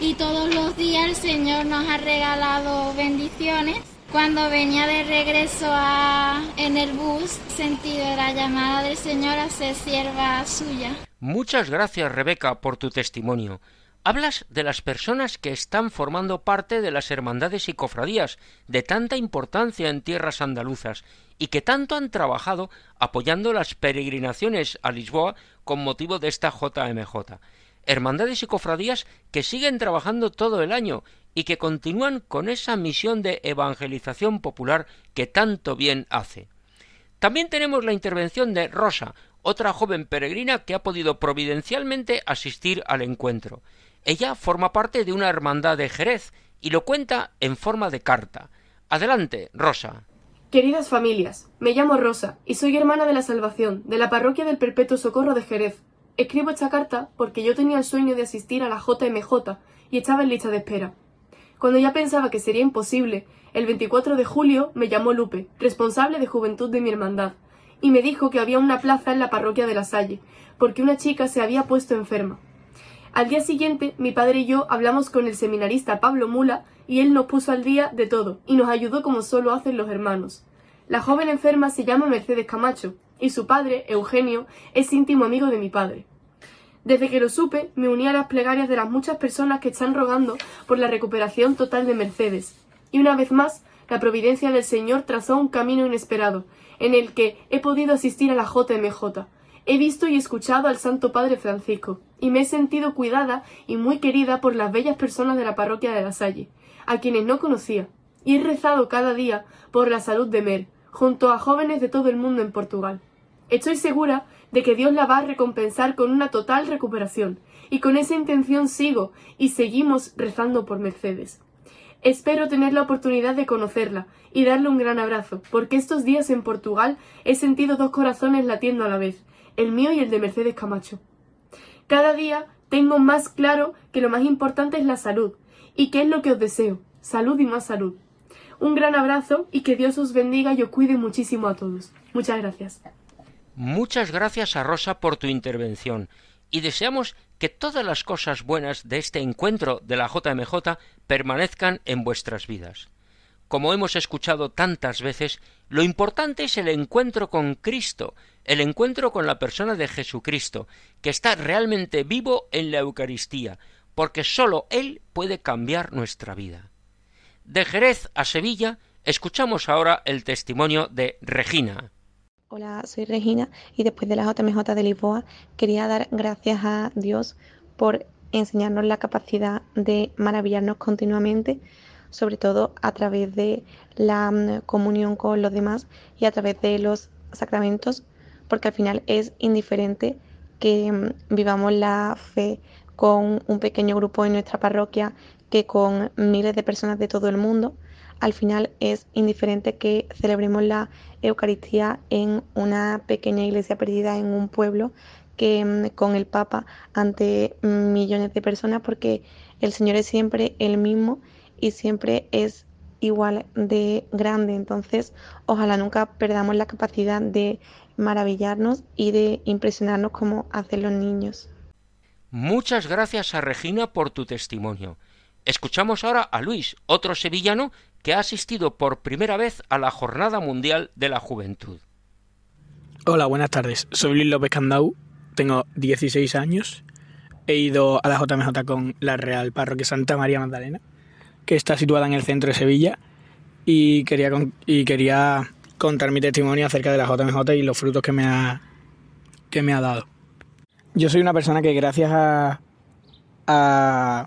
y todos los días el Señor nos ha regalado bendiciones. Cuando venía de regreso a- en el bus, sentido la llamada del Señor a ser sierva suya. Muchas gracias, Rebeca, por tu testimonio. Hablas de las personas que están formando parte de las hermandades y cofradías de tanta importancia en tierras andaluzas y que tanto han trabajado apoyando las peregrinaciones a Lisboa con motivo de esta JMJ. Hermandades y cofradías que siguen trabajando todo el año y que continúan con esa misión de evangelización popular que tanto bien hace. También tenemos la intervención de Rosa, otra joven peregrina que ha podido providencialmente asistir al encuentro. Ella forma parte de una hermandad de Jerez y lo cuenta en forma de carta. Adelante, Rosa. Queridas familias, me llamo Rosa y soy hermana de la Salvación, de la parroquia del Perpetuo Socorro de Jerez. Escribo esta carta porque yo tenía el sueño de asistir a la JMJ y estaba en lista de espera. Cuando ya pensaba que sería imposible, el 24 de julio me llamó Lupe, responsable de juventud de mi hermandad, y me dijo que había una plaza en la parroquia de la Salle, porque una chica se había puesto enferma. Al día siguiente, mi padre y yo hablamos con el seminarista Pablo Mula y él nos puso al día de todo y nos ayudó como solo hacen los hermanos. La joven enferma se llama Mercedes Camacho y su padre, Eugenio, es íntimo amigo de mi padre. Desde que lo supe, me uní a las plegarias de las muchas personas que están rogando por la recuperación total de Mercedes. Y una vez más, la providencia del Señor trazó un camino inesperado, en el que he podido asistir a la JMJ. He visto y escuchado al Santo Padre Francisco, y me he sentido cuidada y muy querida por las bellas personas de la parroquia de la Salle, a quienes no conocía, y he rezado cada día por la salud de Mer, junto a jóvenes de todo el mundo en Portugal. Estoy segura de que Dios la va a recompensar con una total recuperación, y con esa intención sigo y seguimos rezando por Mercedes. Espero tener la oportunidad de conocerla y darle un gran abrazo, porque estos días en Portugal he sentido dos corazones latiendo a la vez, el mío y el de Mercedes Camacho. Cada día tengo más claro que lo más importante es la salud, y que es lo que os deseo, salud y más salud. Un gran abrazo y que Dios os bendiga y os cuide muchísimo a todos. Muchas gracias. Muchas gracias a Rosa por tu intervención y deseamos que todas las cosas buenas de este encuentro de la JMJ permanezcan en vuestras vidas. Como hemos escuchado tantas veces, lo importante es el encuentro con Cristo, el encuentro con la persona de Jesucristo, que está realmente vivo en la Eucaristía, porque sólo Él puede cambiar nuestra vida. De Jerez a Sevilla, escuchamos ahora el testimonio de Regina. Hola, soy Regina y después de la JMJ de Lisboa quería dar gracias a Dios por enseñarnos la capacidad de maravillarnos continuamente, sobre todo a través de la mm, comunión con los demás y a través de los sacramentos, porque al final es indiferente que mm, vivamos la fe con un pequeño grupo en nuestra parroquia que con miles de personas de todo el mundo. Al final es indiferente que celebremos la Eucaristía en una pequeña iglesia perdida en un pueblo que mm, con el Papa ante millones de personas porque el Señor es siempre el mismo y siempre es igual de grande. Entonces, ojalá nunca perdamos la capacidad de maravillarnos y de impresionarnos como hacen los niños. Muchas gracias a Regina por tu testimonio. Escuchamos ahora a Luis, otro sevillano que ha asistido por primera vez a la Jornada Mundial de la Juventud. Hola, buenas tardes. Soy Luis López Candau, tengo 16 años. He ido a la JMJ con la Real Parroquia Santa María Magdalena, que está situada en el centro de Sevilla, y quería, y quería contar mi testimonio acerca de la JMJ y los frutos que me ha, que me ha dado. Yo soy una persona que gracias a, a,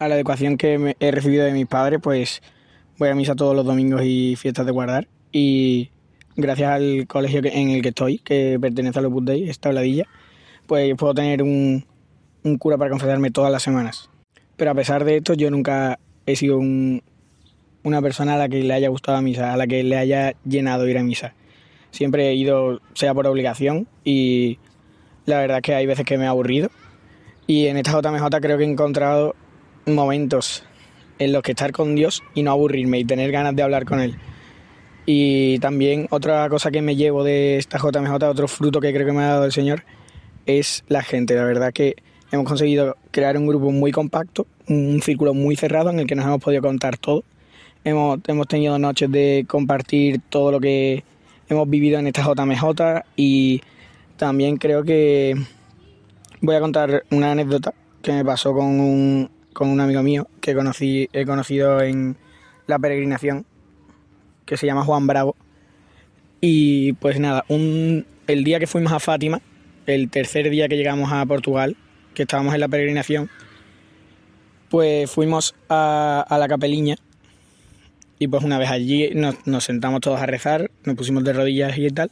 la educación que he recibido de mis padres, pues voy a misa todos los domingos y fiestas de guardar. Y gracias al colegio en el que estoy, que pertenece a los Day, esta tabladilla, pues puedo tener un, un, cura para confesarme todas las semanas. Pero a pesar de esto, yo nunca he sido una persona a la que le haya gustado la misa, a la que le haya llenado ir a misa. Siempre he ido, sea por obligación, y la verdad es que hay veces que me he aburrido. Y en esta JMJ creo que he encontrado momentos en los que estar con Dios y no aburrirme y tener ganas de hablar con Él. Y también otra cosa que me llevo de esta JMJ, otro fruto que creo que me ha dado el Señor, es la gente. La verdad que hemos conseguido crear un grupo muy compacto, un círculo muy cerrado en el que nos hemos podido contar todo. Hemos, hemos tenido noches de compartir todo lo que hemos vivido en esta JMJ y también creo que voy a contar una anécdota que me pasó con un, con un amigo mío que conocí, he conocido en la peregrinación, que se llama Juan Bravo. Y pues nada, un, el día que fuimos a Fátima, el tercer día que llegamos a Portugal, que estábamos en la peregrinación, pues fuimos a, la capeliña y pues una vez allí nos, sentamos todos a rezar, nos pusimos de rodillas y tal.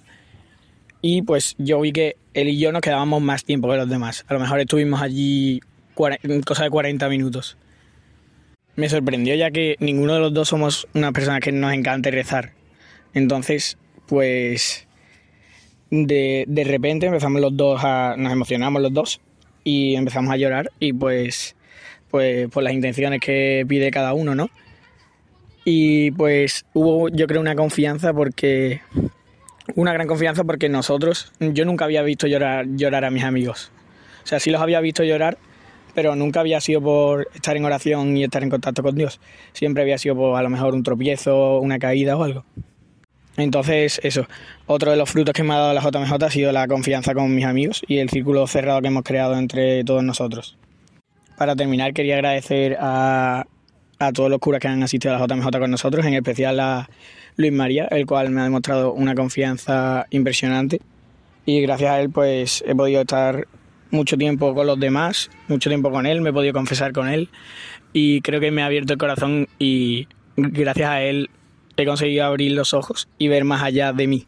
Y pues yo vi que él y yo nos quedábamos más tiempo que los demás. A lo mejor estuvimos allí cosa de 40 minutos. Me sorprendió ya que ninguno de los dos somos una persona que nos encanta rezar. Entonces, pues de, de repente empezamos los dos a. nos emocionamos los dos y empezamos a llorar y pues pues por las intenciones que pide cada uno, ¿no? Y pues hubo yo creo una confianza porque una gran confianza porque nosotros yo nunca había visto llorar llorar a mis amigos. O sea, sí los había visto llorar, pero nunca había sido por estar en oración y estar en contacto con Dios. Siempre había sido por a lo mejor un tropiezo, una caída o algo. Entonces, eso, otro de los frutos que me ha dado la JMJ ha sido la confianza con mis amigos y el círculo cerrado que hemos creado entre todos nosotros. Para terminar, quería agradecer a, a todos los curas que han asistido a la JMJ con nosotros, en especial a Luis María, el cual me ha demostrado una confianza impresionante. Y gracias a él, pues he podido estar mucho tiempo con los demás, mucho tiempo con él, me he podido confesar con él y creo que me ha abierto el corazón y gracias a él he conseguido abrir los ojos y ver más allá de mí.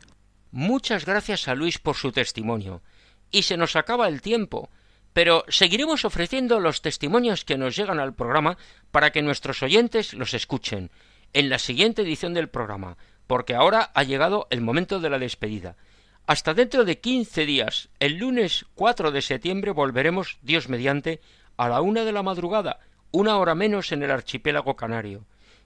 Muchas gracias a Luis por su testimonio. Y se nos acaba el tiempo, pero seguiremos ofreciendo los testimonios que nos llegan al programa para que nuestros oyentes los escuchen en la siguiente edición del programa, porque ahora ha llegado el momento de la despedida. Hasta dentro de quince días, el lunes 4 de septiembre, volveremos, Dios mediante, a la una de la madrugada, una hora menos en el archipiélago canario.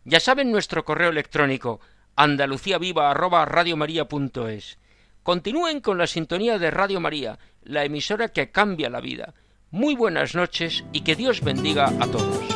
Ya saben nuestro correo electrónico andaluciaviva@radiomaria.es. Continúen con la sintonía de Radio María, la emisora que cambia la vida. Muy buenas noches y que Dios bendiga a todos.